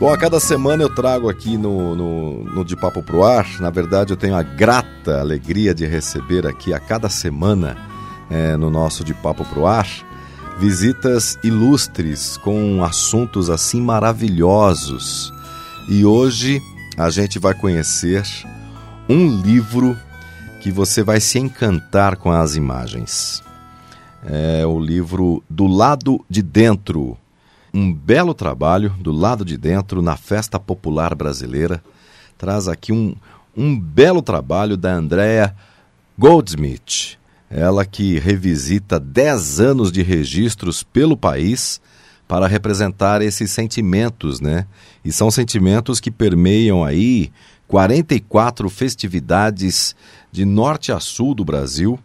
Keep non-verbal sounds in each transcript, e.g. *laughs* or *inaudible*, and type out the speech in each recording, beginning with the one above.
Bom, a cada semana eu trago aqui no, no, no, De Papo Pro Ar, na verdade eu tenho a grata alegria de receber aqui a cada semana é, no nosso De Papo Pro Ar visitas ilustres com assuntos assim maravilhosos. E hoje a gente vai conhecer um livro que você vai se encantar com as imagens. É o livro Do Lado de Dentro, um belo trabalho do lado de dentro na Festa Popular Brasileira. Traz aqui um, um belo trabalho da Andrea Goldsmith, ela que revisita 10 anos de registros pelo país para representar esses sentimentos, né? E são sentimentos que permeiam aí 44 festividades de norte a sul do Brasil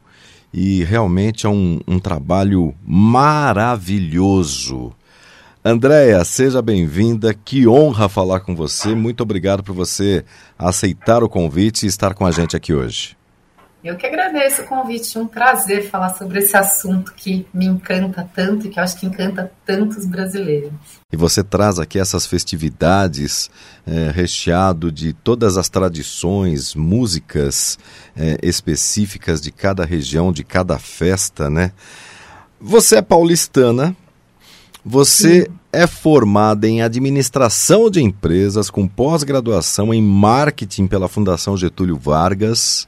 e realmente é um, um trabalho maravilhoso. Andréia, seja bem-vinda. Que honra falar com você. Muito obrigado por você aceitar o convite e estar com a gente aqui hoje. Eu que agradeço o convite. Um prazer falar sobre esse assunto que me encanta tanto e que eu acho que encanta tantos brasileiros. E você traz aqui essas festividades é, recheado de todas as tradições, músicas é, específicas de cada região, de cada festa, né? Você é paulistana, você Sim. é formada em administração de empresas com pós-graduação em marketing pela Fundação Getúlio Vargas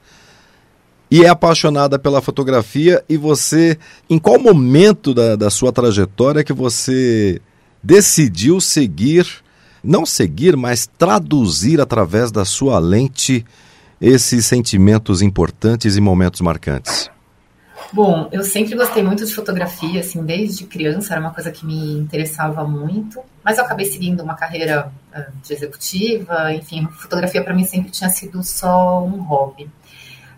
e é apaixonada pela fotografia. E você, em qual momento da, da sua trajetória que você decidiu seguir, não seguir, mas traduzir através da sua lente esses sentimentos importantes e momentos marcantes? Bom, eu sempre gostei muito de fotografia, assim, desde criança era uma coisa que me interessava muito, mas eu acabei seguindo uma carreira uh, de executiva, enfim, fotografia para mim sempre tinha sido só um hobby.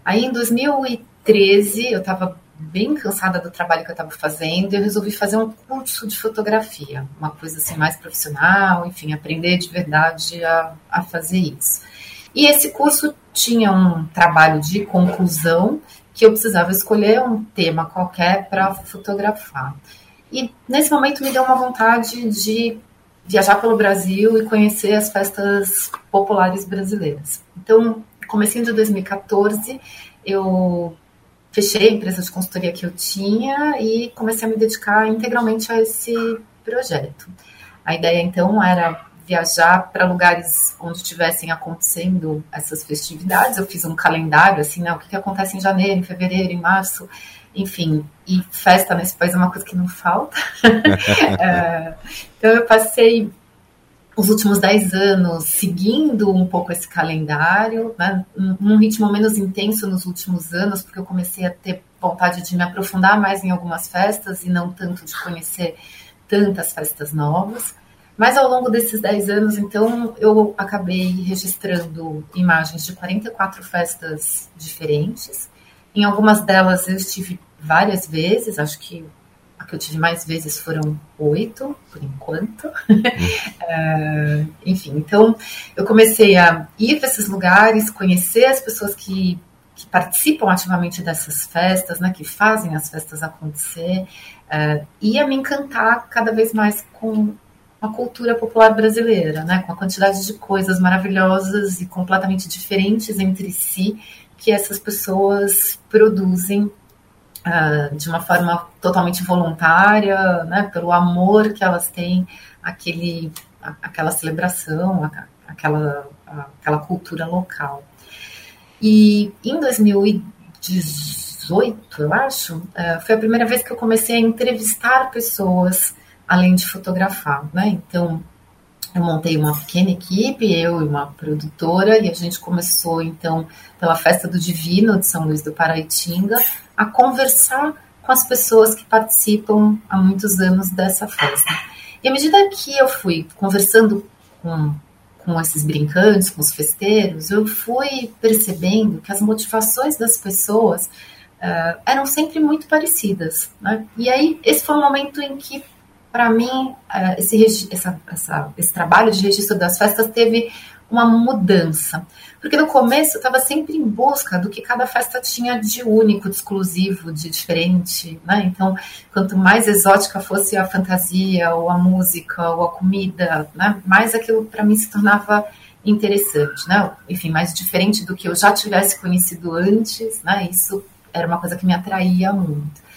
Aí em 2013 eu estava bem cansada do trabalho que eu estava fazendo e eu resolvi fazer um curso de fotografia, uma coisa assim mais profissional, enfim, aprender de verdade a, a fazer isso. E esse curso tinha um trabalho de conclusão que eu precisava escolher um tema qualquer para fotografar. E nesse momento me deu uma vontade de viajar pelo Brasil e conhecer as festas populares brasileiras. Então, comecinho de 2014, eu fechei a empresa de consultoria que eu tinha e comecei a me dedicar integralmente a esse projeto. A ideia então era viajar para lugares onde estivessem acontecendo essas festividades. Eu fiz um calendário, assim, né? O que, que acontece em janeiro, em fevereiro, em março, enfim. E festa nesse país é uma coisa que não falta. *laughs* é, então eu passei os últimos dez anos seguindo um pouco esse calendário, né? num ritmo menos intenso nos últimos anos, porque eu comecei a ter vontade de me aprofundar mais em algumas festas e não tanto de conhecer tantas festas novas. Mas ao longo desses 10 anos, então, eu acabei registrando imagens de 44 festas diferentes. Em algumas delas eu estive várias vezes, acho que a que eu tive mais vezes foram oito, por enquanto. uh, *laughs* enfim, então eu comecei a ir para esses lugares, conhecer as pessoas que, que participam ativamente dessas festas, né, que fazem as festas acontecer, uh, e a me encantar cada vez mais com a cultura popular brasileira, né, com a quantidade de coisas maravilhosas e completamente diferentes entre si que essas pessoas produzem uh, de uma forma totalmente voluntária, né, pelo amor que elas têm àquele, àquela celebração, àquela, àquela cultura local. E em 2018, eu acho, uh, foi a primeira vez que eu comecei a entrevistar pessoas além de fotografar, né? Então, eu montei uma pequena equipe, eu e uma produtora, e a gente começou, então, pela Festa do Divino de São Luís do Paraitinga, a conversar com as pessoas que participam há muitos anos dessa festa. E à medida que eu fui conversando com, com esses brincantes, com os festeiros, eu fui percebendo que as motivações das pessoas uh, eram sempre muito parecidas. Né? E aí, esse foi um momento em que, para mim, uh, esse, essa, essa, esse trabalho de registro das festas teve uma mudança. Porque no começo eu estava sempre em busca do que cada festa tinha de único, de exclusivo, de diferente. Né? Então, quanto mais exótica fosse a fantasia, ou a música, ou a comida, né? mais aquilo para mim se tornava interessante. Né? Enfim, mais diferente do que eu já tivesse conhecido antes. Né? Isso era uma coisa que me atraía muito.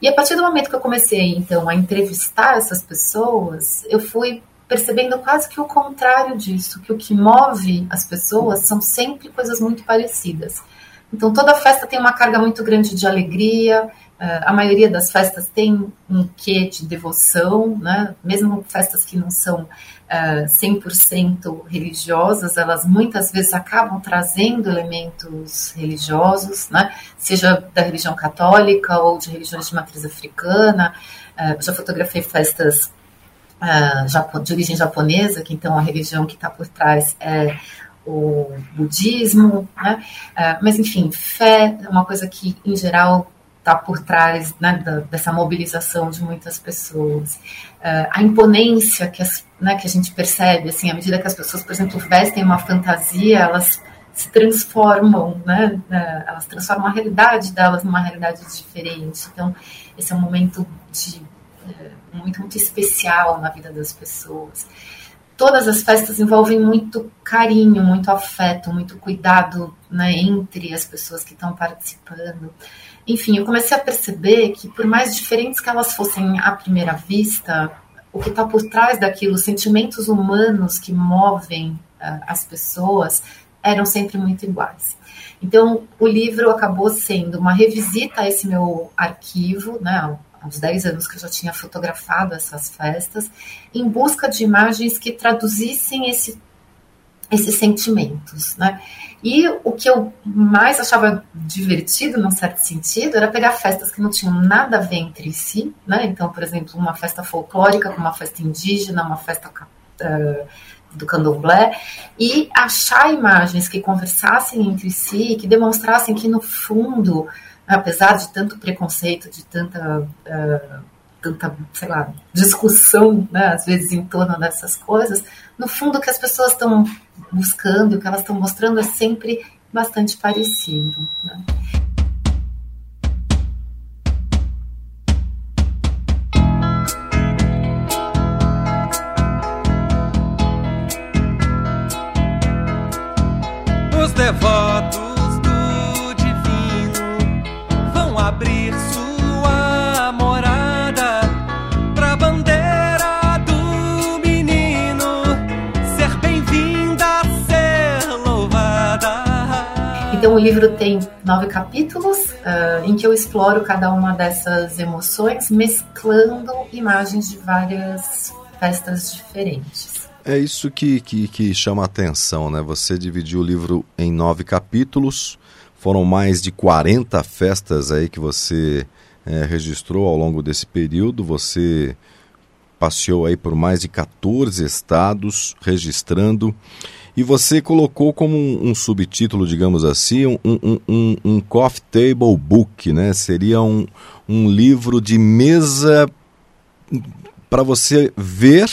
E a partir do momento que eu comecei, então, a entrevistar essas pessoas, eu fui percebendo quase que o contrário disso, que o que move as pessoas são sempre coisas muito parecidas. Então, toda festa tem uma carga muito grande de alegria, eh, a maioria das festas tem um quê de devoção, né? mesmo festas que não são uh, eh, 100% religiosas, elas muitas vezes acabam trazendo elementos religiosos, né? seja da religião católica ou de religiões de matriz africana. Uh, já fotografei festas uh, de origem japonesa, que então a religião que está por trás é o budismo, né? mas enfim, fé é uma coisa que em geral está por trás né, da, dessa mobilização de muitas pessoas. Uh, a imponência que, as, né, que a gente percebe, assim, à medida que as pessoas, por exemplo, vestem uma fantasia, elas se transformam, né, uh, elas transformam a realidade delas numa realidade diferente. Então, esse é um momento de, uh, muito, muito especial na vida das pessoas. Todas as festas envolvem muito carinho, muito afeto, muito cuidado né, entre as pessoas que estão participando enfim, eu comecei a perceber que, por mais diferentes que elas fossem à primeira vista, o que está por trás daquilo, os sentimentos humanos que movem uh, as pessoas, eram sempre muito iguais. Então, o livro acabou sendo uma revisita a esse meu arquivo, né, uns 10 anos que eu já tinha fotografado essas festas, em busca de imagens que traduzissem esse esses sentimentos, né? E o que eu mais achava divertido, num certo sentido, era pegar festas que não tinham nada a ver entre si, né? Então, por exemplo, uma festa folclórica com uma festa indígena, uma festa uh, do candomblé, e achar imagens que conversassem entre si, que demonstrassem que, no fundo, apesar de tanto preconceito, de tanta... Uh, tanta, sei lá, discussão, né, às vezes em torno dessas coisas, no fundo o que as pessoas estão buscando, o que elas estão mostrando é sempre bastante parecido. Né? Os devotos Então, o livro tem nove capítulos uh, em que eu exploro cada uma dessas emoções, mesclando imagens de várias festas diferentes. É isso que, que, que chama a atenção, né? Você dividiu o livro em nove capítulos, foram mais de 40 festas aí que você é, registrou ao longo desse período, você passeou aí por mais de 14 estados registrando e você colocou como um, um subtítulo, digamos assim, um, um, um, um coffee table book, né? Seria um, um livro de mesa para você ver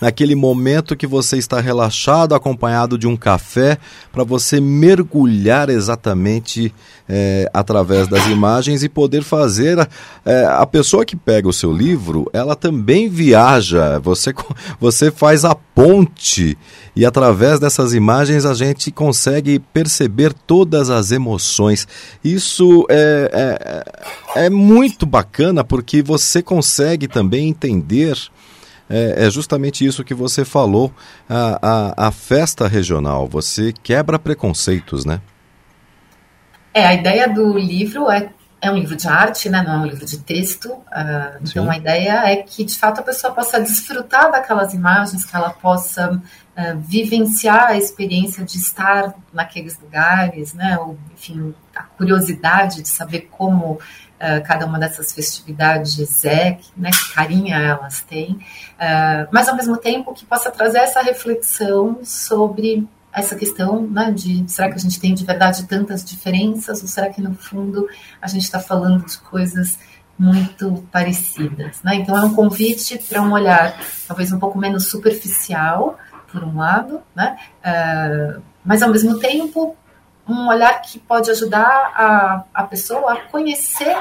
naquele momento que você está relaxado, acompanhado de um café, para você mergulhar exatamente é, através das imagens e poder fazer. É, a pessoa que pega o seu livro, ela também viaja, você, você faz a ponte e através dessas imagens a gente consegue perceber todas as emoções. Isso é, é, é muito bacana porque você consegue também entender é, é justamente isso que você falou, a, a, a festa regional. Você quebra preconceitos, né? É, a ideia do livro é, é um livro de arte, né? não é um livro de texto. Uh, então, a ideia é que, de fato, a pessoa possa desfrutar daquelas imagens, que ela possa uh, vivenciar a experiência de estar naqueles lugares, né? ou, enfim, a curiosidade de saber como uh, cada uma dessas festividades é, né, que carinha elas têm, uh, mas ao mesmo tempo que possa trazer essa reflexão sobre essa questão né, de será que a gente tem de verdade tantas diferenças ou será que no fundo a gente está falando de coisas muito parecidas, né? Então é um convite para um olhar talvez um pouco menos superficial, por um lado, né? Uh, mas ao mesmo tempo um olhar que pode ajudar a, a pessoa a conhecer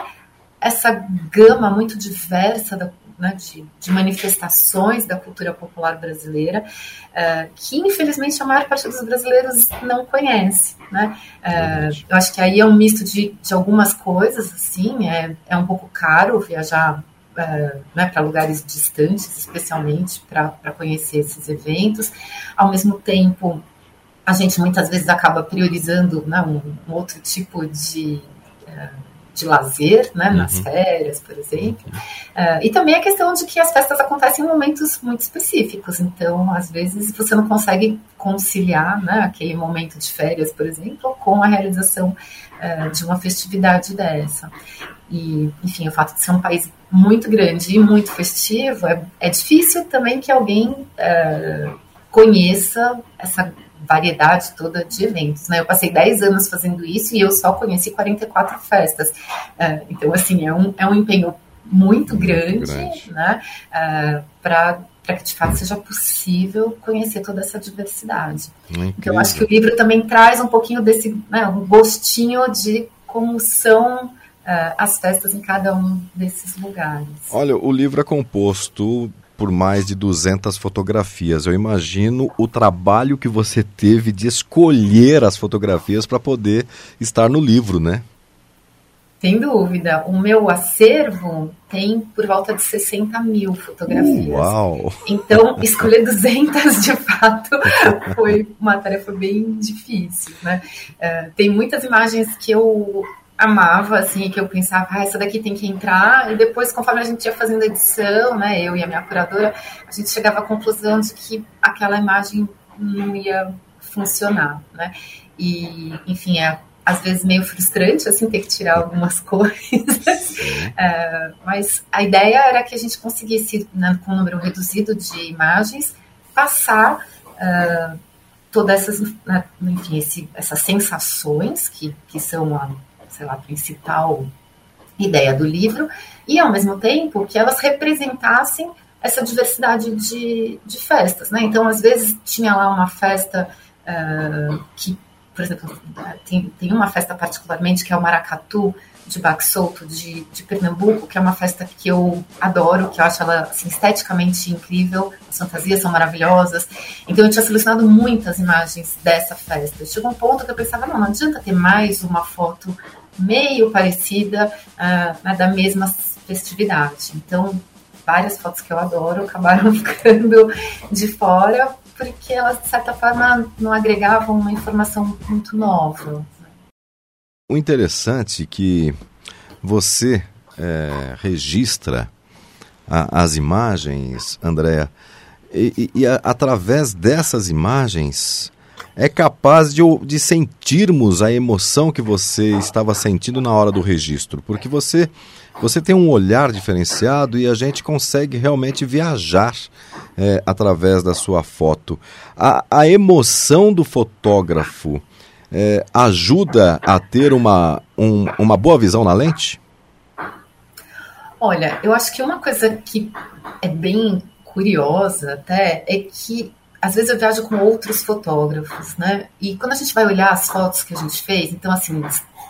essa gama muito diversa da, né, de, de, manifestações da cultura popular brasileira, uh, que infelizmente a maior parte dos brasileiros não conhece. Né? Uh, eu acho que aí é um misto de, de algumas coisas, assim, é, é um pouco caro viajar uh, né, para lugares distantes, especialmente para conhecer esses eventos. Ao mesmo tempo, a gente muitas vezes acaba priorizando né, um, um outro tipo de de lazer, né, nas uhum. férias, por exemplo. Uh, e também a questão de que as festas acontecem em momentos muito específicos, então, às vezes, você não consegue conciliar né, aquele momento de férias, por exemplo, com a realização uh, de uma festividade dessa. E, enfim, o fato de ser um país muito grande e muito festivo, é, é difícil também que alguém uh, conheça essa variedade toda de eventos, né? Eu passei 10 anos fazendo isso e eu só conheci 44 festas. Uh, então, assim, é um, é um empenho muito grande, grande. né? Uh, para para que de fato seja possível conhecer toda essa diversidade. Incrível. Então, eu acho que o livro também traz um pouquinho desse, né, um gostinho de como são uh, as festas em cada um desses lugares. Olha, o livro é composto por mais de 200 fotografias. Eu imagino o trabalho que você teve de escolher as fotografias para poder estar no livro, né? Sem dúvida. O meu acervo tem por volta de 60 mil fotografias. Uau! Então, *laughs* escolher 200 de fato *laughs* foi uma tarefa bem difícil. Né? Uh, tem muitas imagens que eu amava, assim, que eu pensava, ah, essa daqui tem que entrar, e depois, conforme a gente ia fazendo a edição, né, eu e a minha curadora, a gente chegava à conclusão de que aquela imagem não ia funcionar, né, e, enfim, é às vezes meio frustrante, assim, ter que tirar algumas *laughs* coisas, é, mas a ideia era que a gente conseguisse, né, com um número reduzido de imagens, passar uh, todas essas, né, enfim, esse, essas sensações que, que são a sei lá, principal ideia do livro, e ao mesmo tempo que elas representassem essa diversidade de, de festas, né? Então, às vezes, tinha lá uma festa uh, que, por exemplo, tem, tem uma festa particularmente que é o Maracatu, de Baque Solto de, de Pernambuco, que é uma festa que eu adoro, que eu acho ela assim, esteticamente incrível, as fantasias são maravilhosas. Então eu tinha selecionado muitas imagens dessa festa. Chegou um ponto que eu pensava, não, não adianta ter mais uma foto meio parecida né, da mesma festividade. Então, várias fotos que eu adoro acabaram *laughs* ficando de fora porque elas, de certa forma, não agregavam uma informação muito nova. O interessante é que você é, registra a, as imagens, Andréa, e, e, e a, através dessas imagens é capaz de, de sentirmos a emoção que você estava sentindo na hora do registro, porque você você tem um olhar diferenciado e a gente consegue realmente viajar é, através da sua foto. A, a emoção do fotógrafo é, ajuda a ter uma, um, uma boa visão na lente? Olha, eu acho que uma coisa que é bem curiosa até é que às vezes eu viajo com outros fotógrafos, né? E quando a gente vai olhar as fotos que a gente fez, então assim,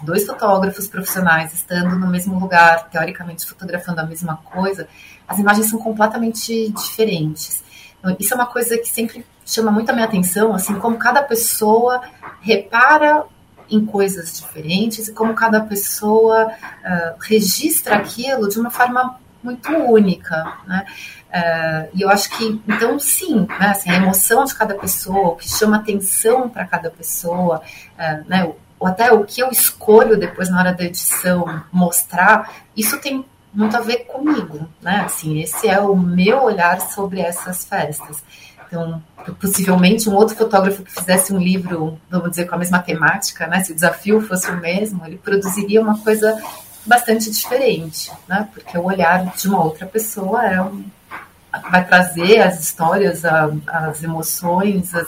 dois fotógrafos profissionais estando no mesmo lugar, teoricamente fotografando a mesma coisa, as imagens são completamente diferentes. Então, isso é uma coisa que sempre chama muito a minha atenção, assim, como cada pessoa repara em coisas diferentes e como cada pessoa uh, registra aquilo de uma forma muito única, né? Uh, e eu acho que, então, sim, né, assim, a emoção de cada pessoa, o que chama atenção para cada pessoa, uh, né, ou até o que eu escolho depois na hora da edição mostrar, isso tem muito a ver comigo, né? Assim, esse é o meu olhar sobre essas festas. Então, possivelmente um outro fotógrafo que fizesse um livro, vamos dizer, com a mesma temática, né? Se o desafio fosse o mesmo, ele produziria uma coisa bastante diferente, né? Porque o olhar de uma outra pessoa é um, vai trazer as histórias, a, as emoções, as,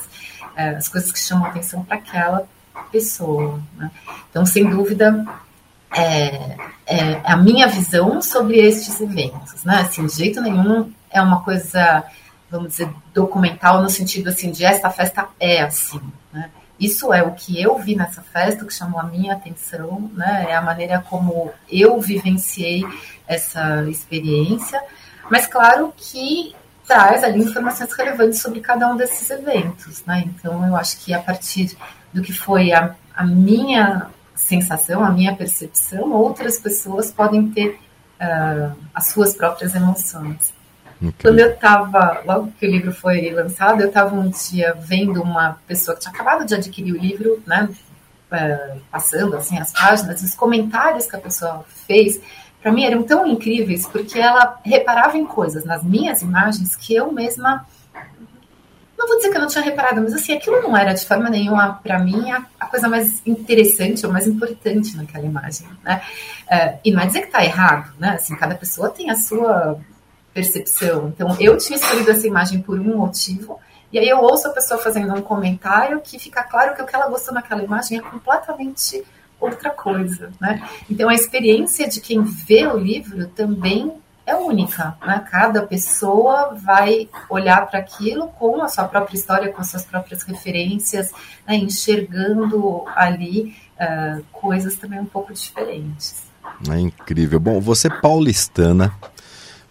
é, as coisas que chamam atenção para aquela pessoa. Né? Então, sem dúvida, é, é, a minha visão sobre estes eventos, né? Assim, de jeito nenhum é uma coisa, vamos dizer, documental no sentido assim de esta festa é assim, né? Isso é o que eu vi nessa festa, que chamou a minha atenção, né? É a maneira como eu vivenciei essa experiência, mas claro que traz ali informações relevantes sobre cada um desses eventos, né? Então eu acho que a partir do que foi a, a minha sensação, a minha percepção, outras pessoas podem ter uh, as suas próprias emoções. Okay. Quando eu estava, logo que o livro foi lançado, eu estava um dia vendo uma pessoa que tinha acabado de adquirir o livro, né, uh, passando assim as páginas, os comentários que a pessoa fez, para mim eram tão incríveis, porque ela reparava em coisas nas minhas imagens que eu mesma não vou dizer que eu não tinha reparado, mas assim, aquilo não era de forma nenhuma, para mim, a, a, coisa mais interessante ou mais importante naquela imagem, né? Uh, e não é dizer que está errado, né? Assim, cada pessoa tem a sua percepção. Então, eu tinha escolhido essa imagem por um motivo, e aí eu ouço a pessoa fazendo um comentário que fica claro que o que ela gostou naquela imagem é completamente outra coisa, né? Então, a experiência de quem vê o livro também é única, né? Cada pessoa vai olhar para aquilo com a sua própria história, com as suas próprias referências, né? enxergando ali uh, coisas também um pouco diferentes. É incrível. Bom, você paulistana,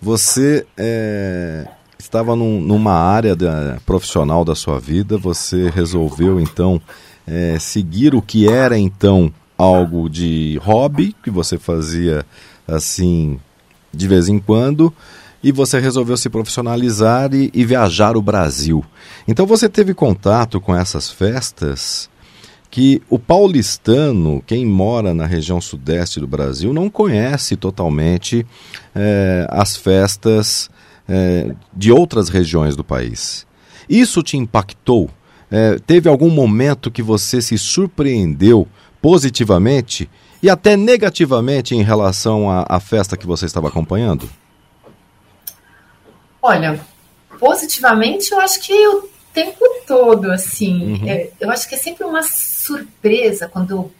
você é, estava num, numa área da, profissional da sua vida, você resolveu então é, seguir o que era então algo de hobby que você fazia assim de vez em quando e você resolveu se profissionalizar e, e, viajar o Brasil. Então você teve contato com essas festas que o paulistano, quem mora na região sudeste do Brasil, não conhece totalmente é, as festas é, de outras regiões do país. Isso te impactou? É, teve algum momento que você se surpreendeu positivamente e até negativamente em relação à, à festa que você estava acompanhando? Olha, positivamente eu acho que tempo todo, assim, uhum. é, eu acho que é sempre uma surpresa quando,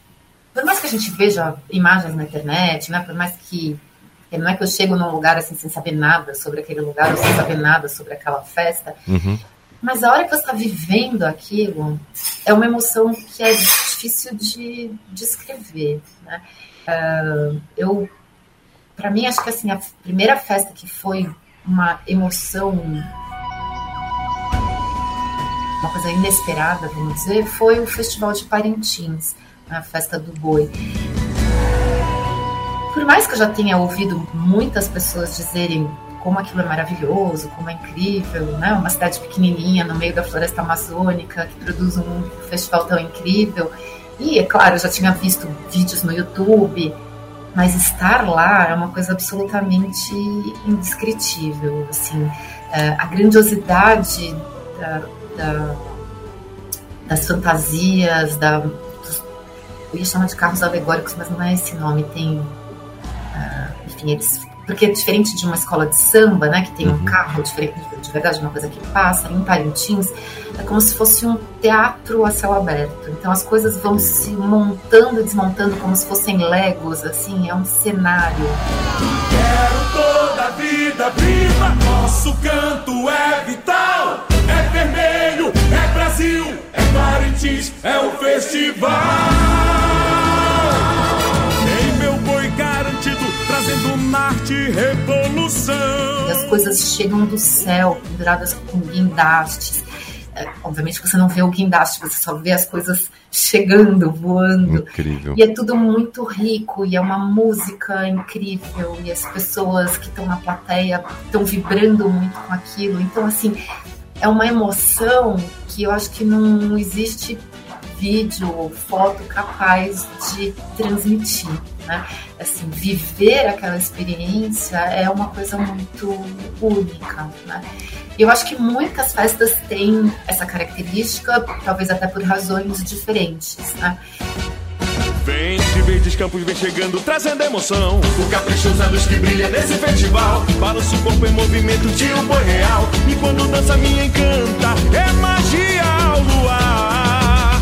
por mais que a gente veja imagens na internet, né, por mais que não é que eu chego num lugar assim sem saber nada sobre aquele lugar ou sem saber nada sobre aquela festa, uhum. Mas a hora que você está vivendo aquilo, é uma emoção que é difícil de descrever. Né? Uh, eu, para mim, acho que assim, a primeira festa que foi uma emoção, uma coisa inesperada, vamos dizer, foi o Festival de Parintins, a festa do boi. Por mais que eu já tenha ouvido muitas pessoas dizerem como aquilo é maravilhoso, como é incrível, né? Uma cidade pequenininha no meio da floresta amazônica que produz um festival tão incrível. E, é claro, eu já tinha visto vídeos no YouTube, mas estar lá é uma coisa absolutamente indescritível. Assim, é, a grandiosidade da, da, das fantasias, da, dos, eu ia chamar de carros alegóricos, mas não é esse nome. Tem, uh, enfim, eles porque é diferente de uma escola de samba, né, que tem um uhum. carro diferente, de verdade, uma coisa que passa, em Parintins, é como se fosse um teatro a céu aberto. Então as coisas vão se montando e desmontando como se fossem legos, assim, é um cenário. Quero toda a vida viva, nosso canto é vital, é vermelho, Brasil, é Parintins, é o festival. trazendo Marte revolução. E as coisas chegam do céu, penduradas com guindastes. É, obviamente você não vê o guindaste, você só vê as coisas chegando, voando. Incrível. E é tudo muito rico, e é uma música incrível, e as pessoas que estão na plateia estão vibrando muito com aquilo. Então, assim, é uma emoção que eu acho que não existe vídeo ou foto capaz de transmitir. né? Assim, viver aquela experiência é uma coisa muito única, né? Eu acho que muitas festas têm essa característica, talvez até por razões diferentes, né? Vem de verdes campos, vem chegando, trazendo emoção. O caprichoso é a luz que brilha nesse festival. Balança o corpo em movimento de um boi real. E quando dança, me encanta, é magia ao luar.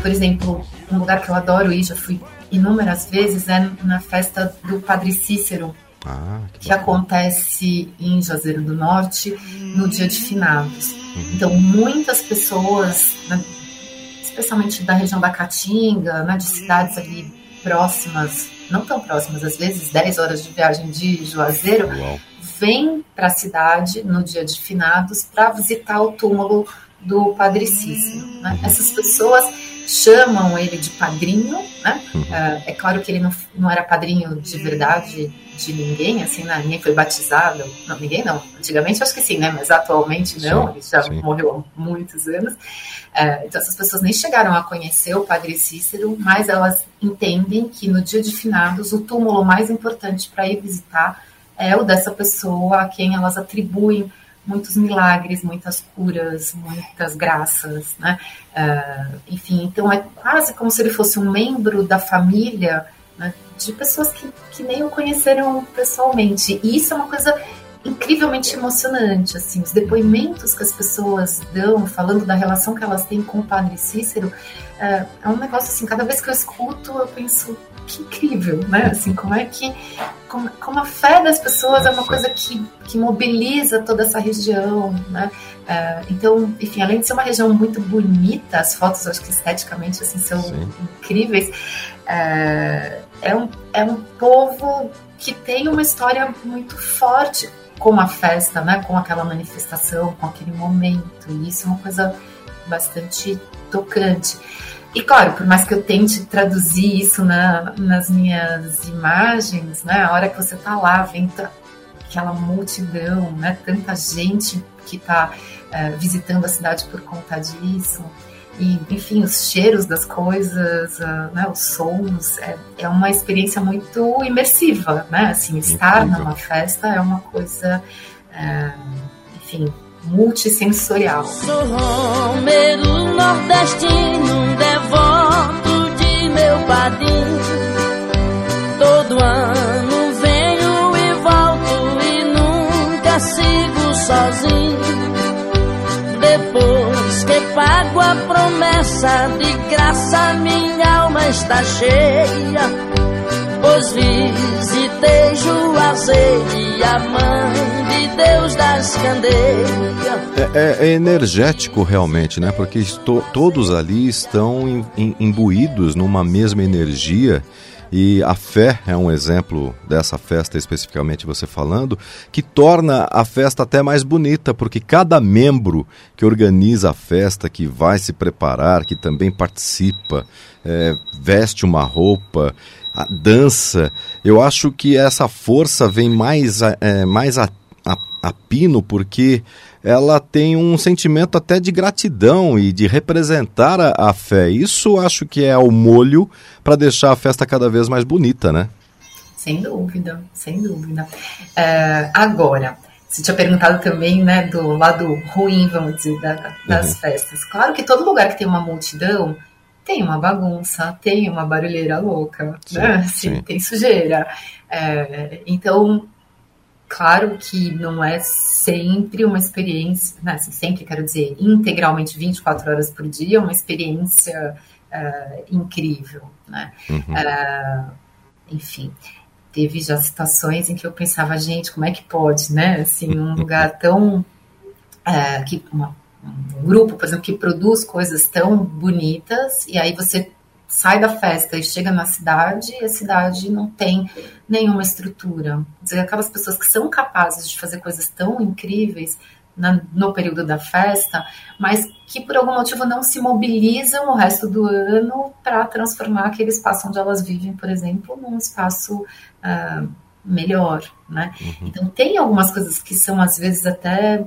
Por exemplo, um lugar que eu adoro ir, já fui inúmeras vezes, é na festa do Padre Cícero. Ah, que que acontece em Juazeiro do Norte no dia de finados. Então, muitas pessoas, né, especialmente da região da Caatinga, né, de cidades ali próximas, não tão próximas, às vezes 10 horas de viagem de Juazeiro, Uau. vêm para a cidade no dia de finados para visitar o túmulo do Padre Cícero. né? Essas pessoas chamam ele de padrinho, né? Ah, é claro que ele não, não era padrinho de verdade de ninguém, assim, né? ninguém foi batizado, não, ninguém não, antigamente acho que sim, né? Mas atualmente não, Sim, ele já sim. morreu há muitos anos. Ah, então essas pessoas nem chegaram a conhecer o Padre Cícero, mas elas entendem que no dia de finados o túmulo mais importante para ir visitar é o dessa pessoa a quem elas atribuem muitos milagres, muitas curas, muitas graças, né? Ah, enfim, então é quase como se ele fosse um membro da família né, de pessoas que, que nem o conheceram pessoalmente. E isso é uma coisa incrivelmente emocionante, assim, os depoimentos que as pessoas dão, falando da relação que elas têm com o Padre Cícero, é, é um negócio assim, cada vez que eu escuto, eu penso, que incrível, né? Assim, como é que como, como a fé das pessoas é uma coisa que, que mobiliza toda essa região, né? É, então, enfim, além de ser uma região muito bonita, as fotos, acho que esteticamente, assim, são Sim. incríveis, é, é, um, é um povo que tem uma história muito forte com a festa, né? Com aquela manifestação, com aquele momento, e isso é uma coisa bastante tocante. E claro, por mais que eu tente traduzir isso na, nas minhas imagens, né? A hora que você tá lá, vendo aquela multidão, né? Tanta gente que está visitando a cidade por conta disso. E, enfim, os cheiros das coisas, né, os sons, é, é, uma experiência muito imersiva, né? Assim, estar Incrível. numa festa é uma coisa, é, enfim, multissensorial. Sou romeiro nordestino, devoto de meu padrinho. Todo ano venho e volto e nunca sigo sozinho. Depois que pago a promessa de graça, minha alma está cheia. Visitei Juazeiro, a mãe de Deus das candeias. É, é- é energético realmente, né? Porque todos ali estão im- im- imbuídos numa mesma energia. E a fé é um exemplo dessa festa especificamente você falando, que torna a festa até mais bonita, porque cada membro que organiza a festa, que vai se preparar, que também participa, é, veste uma roupa, a dança, eu acho que essa força vem mais, a- é, mais a, a, a pino, porque ela tem um sentimento até de gratidão e de representar a, a fé. Isso acho que é o molho para deixar a festa cada vez mais bonita, né? Sem dúvida, sem dúvida. É, agora, você tinha perguntado também, né, do lado ruim, vamos dizer, da- das Uhum. festas. Claro que todo lugar que tem uma multidão tem uma bagunça, tem uma barulheira louca, Sim, né? Assim, sim. tem sujeira. É, então, claro que não é sempre uma experiência, né, assim, sempre quero dizer, integralmente 24 horas por dia, uma experiência é, incrível, né? Uhum. É, enfim, teve já situações em que eu pensava, gente, como é que pode, né? Assim, um *laughs* lugar tão. é, que uma- um grupo, por exemplo, que produz coisas tão bonitas, e aí você sai da festa e chega na cidade e a cidade não tem nenhuma estrutura. Quer dizer, aquelas pessoas que são capazes de fazer coisas tão incríveis na- no período da festa, mas que por algum motivo não se mobilizam o resto do ano para transformar aquele espaço onde elas vivem, por exemplo, num espaço ah, melhor, né? Então tem algumas coisas que são às vezes até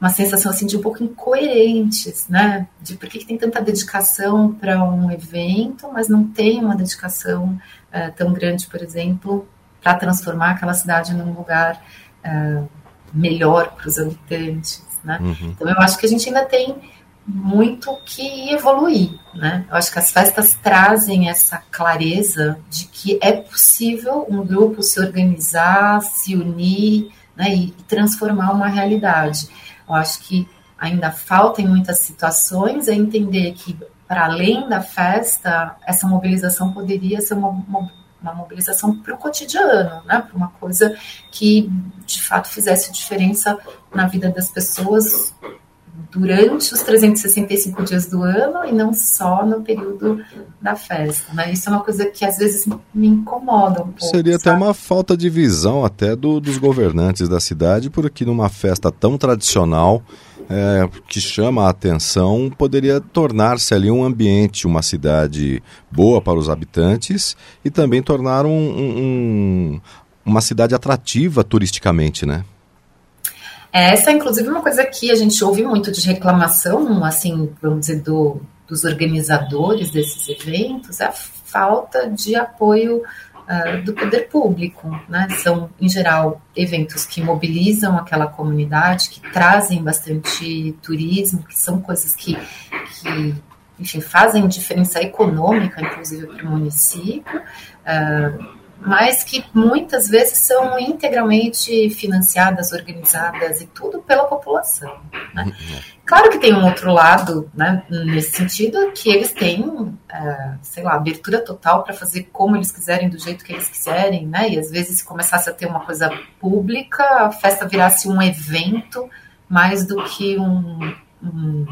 uma sensação assim de um pouco incoerentes, né? De por que, que tem tanta dedicação para um evento, mas não tem uma dedicação uh, tão grande, por exemplo, para transformar aquela cidade num lugar uh, melhor para os habitantes, né? Uhum. Então eu acho que a gente ainda tem muito que evoluir, né? Eu acho que as festas trazem essa clareza de que é possível um grupo se organizar, se unir, né, e transformar uma realidade. Eu acho que ainda falta em muitas situações é entender que, para além da festa, essa mobilização poderia ser uma, uma, uma mobilização para o cotidiano, né? para uma coisa que de fato fizesse diferença na vida das pessoas durante os 365 dias do ano e não só no período da festa. Né? Isso é uma coisa que às vezes me incomoda um pouco. Seria sabe? até uma falta de visão até do, dos governantes da cidade, porque numa festa tão tradicional é, que chama a atenção poderia tornar-se ali um ambiente, uma cidade boa para os habitantes e também tornar um, um, uma cidade atrativa turisticamente, né? Essa, inclusive, é uma coisa que a gente ouve muito de reclamação, assim, vamos dizer, do, dos organizadores desses eventos, é a falta de apoio uh, do poder público, né? São, em geral, eventos que mobilizam aquela comunidade, que trazem bastante turismo, que são coisas que, que enfim, fazem diferença econômica, inclusive, para o município. Uh, mas que muitas vezes são integralmente financiadas, organizadas e tudo pela população. Né? Claro que tem um outro lado, né, nesse sentido, que eles têm, é, sei lá, abertura total para fazer como eles quiserem, do jeito que eles quiserem, né? E às vezes, se começasse a ter uma coisa pública, a festa virasse um evento mais do que um, um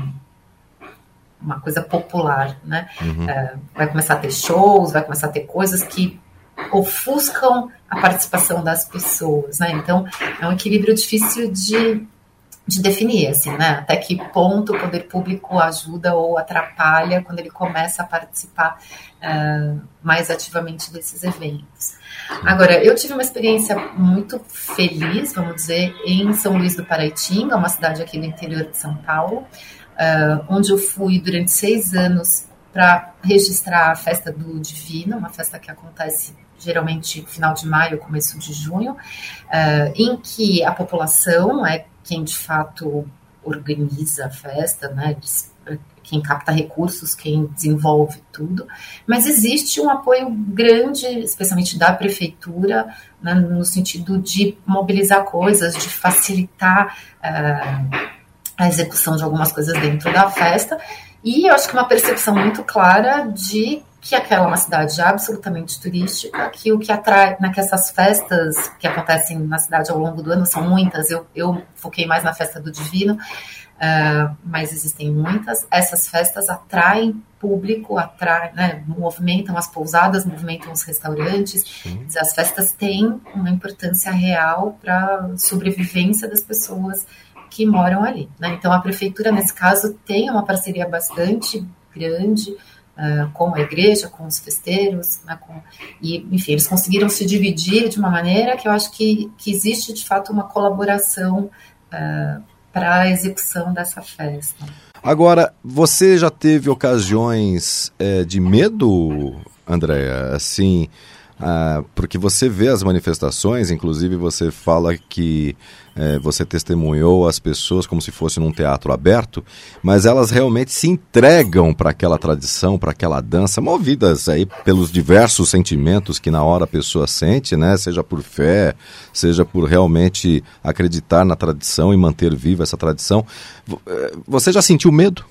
uma coisa popular, né? Uhum. É, vai começar a ter shows, vai começar a ter coisas que ofuscam a participação das pessoas, né? Então, é um equilíbrio difícil de, de definir, assim, né? Até que ponto o poder público ajuda ou atrapalha quando ele começa a participar uh, mais ativamente desses eventos. Agora, eu tive uma experiência muito feliz, vamos dizer, em São Luís do Paraitinga, uma cidade aqui do interior de São Paulo, uh, onde eu fui durante seis anos para registrar a festa do Divino, uma festa que acontece geralmente final de maio, começo de junho, uh, em que a população é quem de fato organiza a festa, né, quem capta recursos, quem desenvolve tudo, mas existe um apoio grande, especialmente da prefeitura, né, no sentido de mobilizar coisas, de facilitar uh, a execução de algumas coisas dentro da festa, e eu acho que uma percepção muito clara de que aquela é uma cidade absolutamente turística, que o que atrai, né, que essas festas que acontecem na cidade ao longo do ano são muitas, eu, eu foquei mais na festa do Divino, uh, mas existem muitas, essas festas atraem público, atraem, né, movimentam as pousadas, movimentam os restaurantes, as festas têm uma importância real para a sobrevivência das pessoas que moram ali. Né? Então, a prefeitura, nesse caso, tem uma parceria bastante grande uh, com a igreja, com os festeiros, né, com, e, enfim, eles conseguiram se dividir de uma maneira que eu acho que, que existe, de fato, uma colaboração uh, para a execução dessa festa. Agora, você já teve ocasiões é, de medo, Andréa? Assim, ah, porque você vê as manifestações, inclusive você fala que é, você testemunhou as pessoas como se fosse num teatro aberto, mas elas realmente se entregam para aquela tradição, para aquela dança, movidas aí pelos diversos sentimentos que na hora a pessoa sente, né? Seja por fé, seja por realmente acreditar na tradição e manter viva essa tradição. Eh, você já sentiu medo?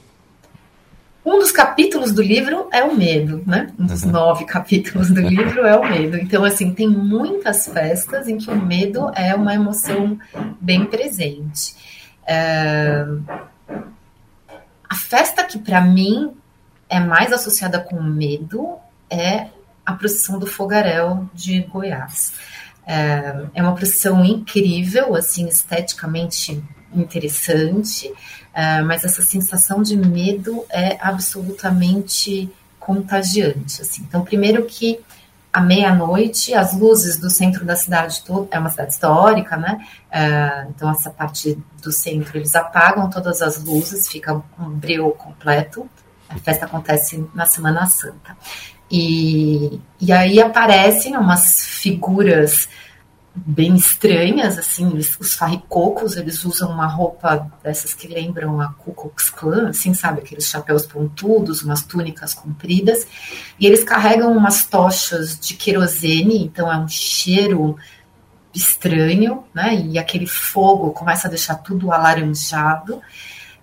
Um dos capítulos do livro é o medo, né? Um dos uhum. nove capítulos do *laughs* livro é o medo. Então, assim, tem muitas festas em que o medo é uma emoção bem presente. É... A festa que, para mim, é mais associada com medo é a procissão do fogaréu de Goiás. É, é uma procissão incrível, assim, esteticamente interessante, uh, mas essa sensação de medo é absolutamente contagiante. Assim. Então, primeiro que à meia-noite, as luzes do centro da cidade, é uma cidade histórica, né? É, então, essa parte do centro, eles apagam todas as luzes, fica um breu completo. A festa acontece na Semana Santa. E, e aí aparecem umas figuras bem estranhas, assim, os farricocos, eles usam uma roupa dessas que lembram a Ku Klux Klan, assim, sabe, aqueles chapéus pontudos, umas túnicas compridas, e eles carregam umas tochas de querosene, então é um cheiro estranho, né, e aquele fogo começa a deixar tudo alaranjado,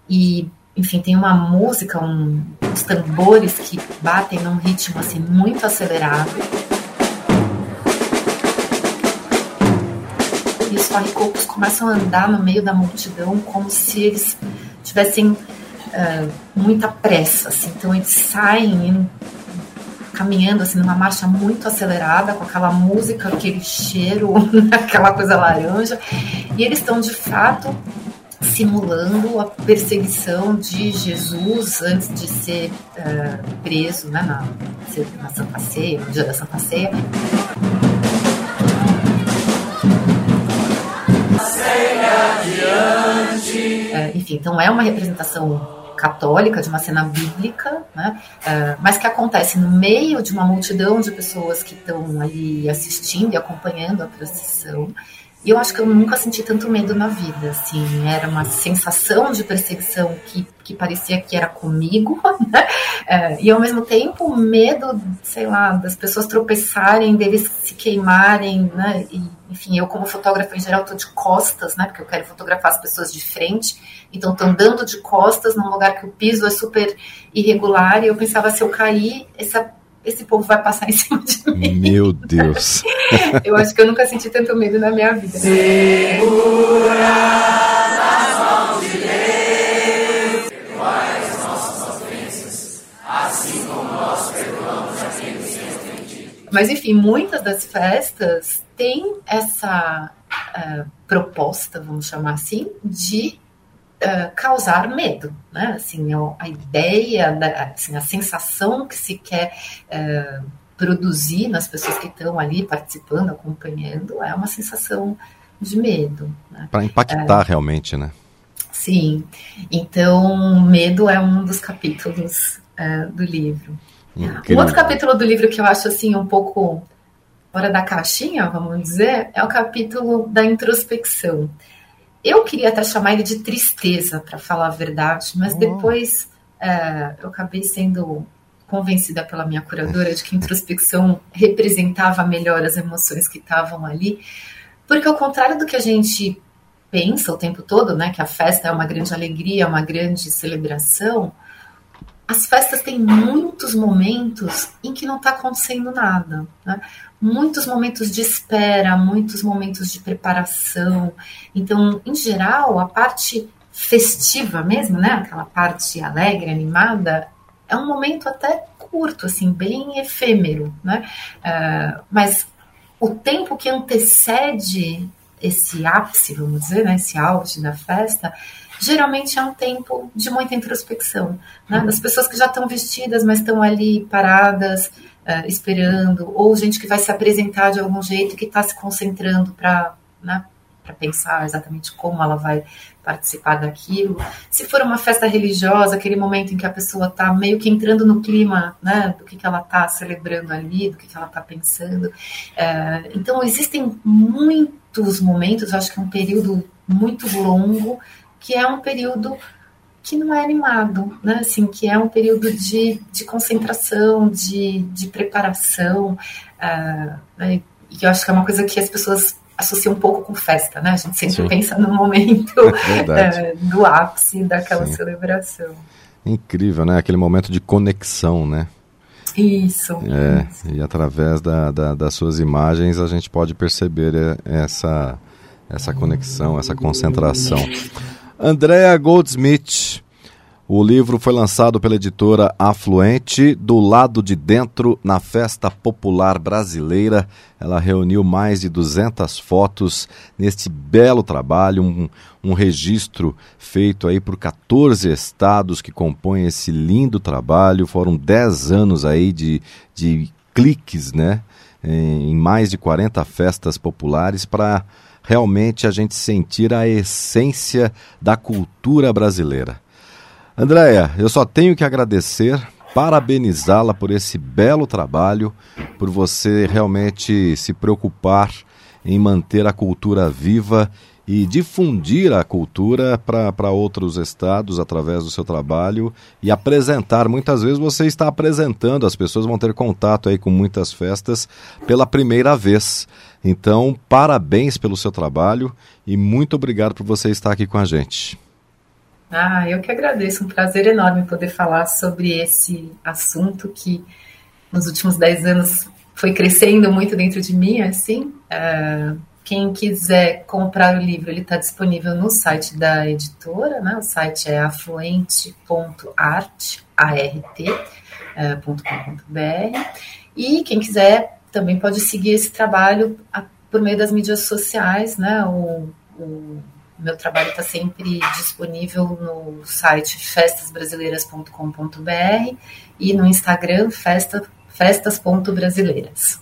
e, enfim, tem uma música, um, uns tambores que batem num ritmo, assim, muito acelerado, e os farricocos começam a andar no meio da multidão como se eles tivessem uh, muita pressa. Assim. Então eles saem caminhando assim numa marcha muito acelerada, com aquela música, aquele cheiro, *laughs* aquela coisa laranja, e eles estão de fato simulando a perseguição de Jesus antes de ser uh, preso né, na, na Santa Ceia, no dia da Santa Ceia. É, enfim, então é uma representação católica de uma cena bíblica, né? É, mas que acontece no meio de uma multidão de pessoas que estão ali assistindo e acompanhando a procissão. E eu acho que eu nunca senti tanto medo na vida, assim, era uma sensação de perseguição que, que parecia que era comigo, *laughs* né? É, e ao mesmo tempo medo, sei lá, das pessoas tropeçarem, deles se queimarem, né? E, enfim, eu como fotógrafa em geral estou de costas, né? Porque eu quero fotografar as pessoas de frente, então estou andando de costas num lugar que o piso é super irregular e eu pensava se eu cair, essa esse povo vai passar em cima de mim. Meu Deus. *laughs* eu acho que eu nunca senti tanto medo na minha vida. Segura. Mas enfim, muitas das festas têm essa uh, proposta, vamos chamar assim, de uh, causar medo, né? Assim, a ideia, da, assim, a sensação que se quer uh, produzir nas pessoas que estão ali participando, acompanhando, é uma sensação de medo. Né? Para impactar é, realmente, né? Sim. Então, medo é um dos capítulos uh, do livro. Incrível. Um outro capítulo do livro que eu acho assim um pouco fora da caixinha, vamos dizer, é o capítulo da introspecção. Eu queria até chamar ele de tristeza, para falar a verdade, mas oh. depois é, eu acabei sendo convencida pela minha curadora de que introspecção representava melhor as emoções que estavam ali, porque ao contrário do que a gente pensa o tempo todo, né, que a festa é uma grande alegria, uma grande celebração, as festas têm muitos momentos em que não está acontecendo nada. Né? muitos momentos de espera, muitos momentos de preparação. Então, em geral, a parte festiva mesmo, né, aquela parte alegre, animada, é um momento até curto, assim, bem efêmero, né? Uh, mas o tempo que antecede esse ápice, vamos dizer, né, esse auge da festa, geralmente é um tempo de muita introspecção, né? Das pessoas que já estão vestidas, mas estão ali paradas, uh, esperando, ou gente que vai se apresentar de algum jeito que está se concentrando para né, pensar exatamente como ela vai participar daquilo. Se for uma festa religiosa, aquele momento em que a pessoa está meio que entrando no clima né, do que, que ela está celebrando ali, do que, que ela está pensando. Uh, então, existem muitos momentos, acho que é um período muito longo, que é um período que não é animado, né? Assim, que é um período de, de concentração, de, de preparação, uh, né? e eu acho que é uma coisa que as pessoas associam um pouco com festa, né? A gente sempre Sim. pensa no momento *laughs* uh, do ápice daquela Sim. celebração. Incrível, né? Aquele momento de conexão, né? Isso. É, isso. e através da, da, das suas imagens a gente pode perceber essa, essa conexão, essa concentração. Andrea Goldsmith. O livro foi lançado pela editora Afluente, do lado de dentro, na Festa Popular Brasileira. Ela reuniu mais de 200 fotos neste belo trabalho, um, um registro feito aí por 14 estados que compõem esse lindo trabalho. Foram 10 anos aí de, de cliques, né? em, mais de 40 festas populares para realmente a gente sentir a essência da cultura brasileira. Andréia, eu só tenho que agradecer, parabenizá-la por esse belo trabalho, por você realmente se preocupar em manter a cultura viva e difundir a cultura para outros estados através do seu trabalho e apresentar. Muitas vezes você está apresentando, as pessoas vão ter contato aí com muitas festas pela primeira vez. Então, parabéns pelo seu trabalho e muito obrigado por você estar aqui com a gente. Ah, eu que agradeço, um prazer enorme poder falar sobre esse assunto que nos últimos dez anos foi crescendo muito dentro de mim, assim. Uh quem quiser comprar o livro, ele está disponível no site da editora, né? O site é afluente.art, art.com.br. E quem quiser também pode seguir esse trabalho por meio das mídias sociais, né? O, o meu trabalho está sempre disponível no site festasbrasileiras.com.br e no Instagram festa, festas.brasileiras.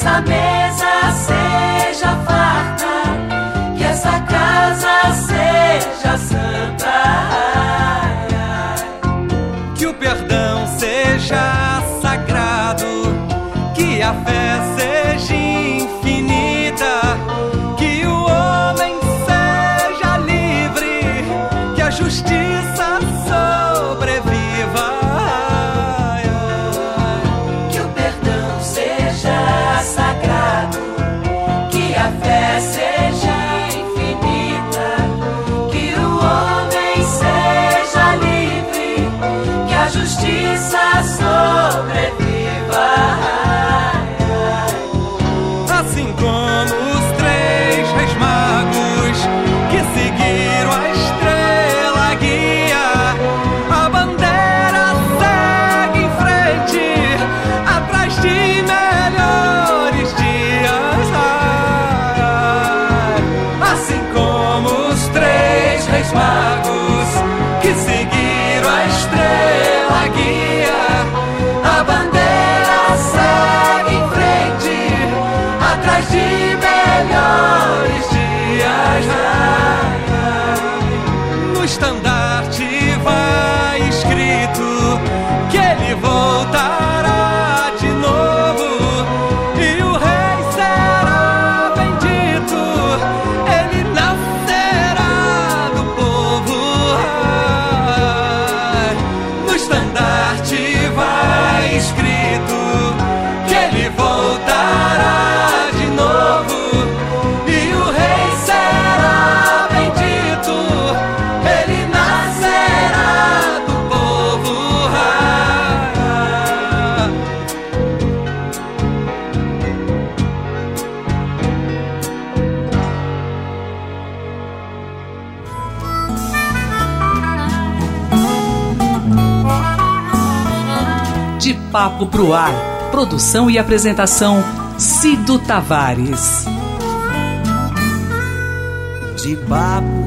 justiça 在心。Papo Pro Ar. Produção e apresentação Cido Tavares. De papo.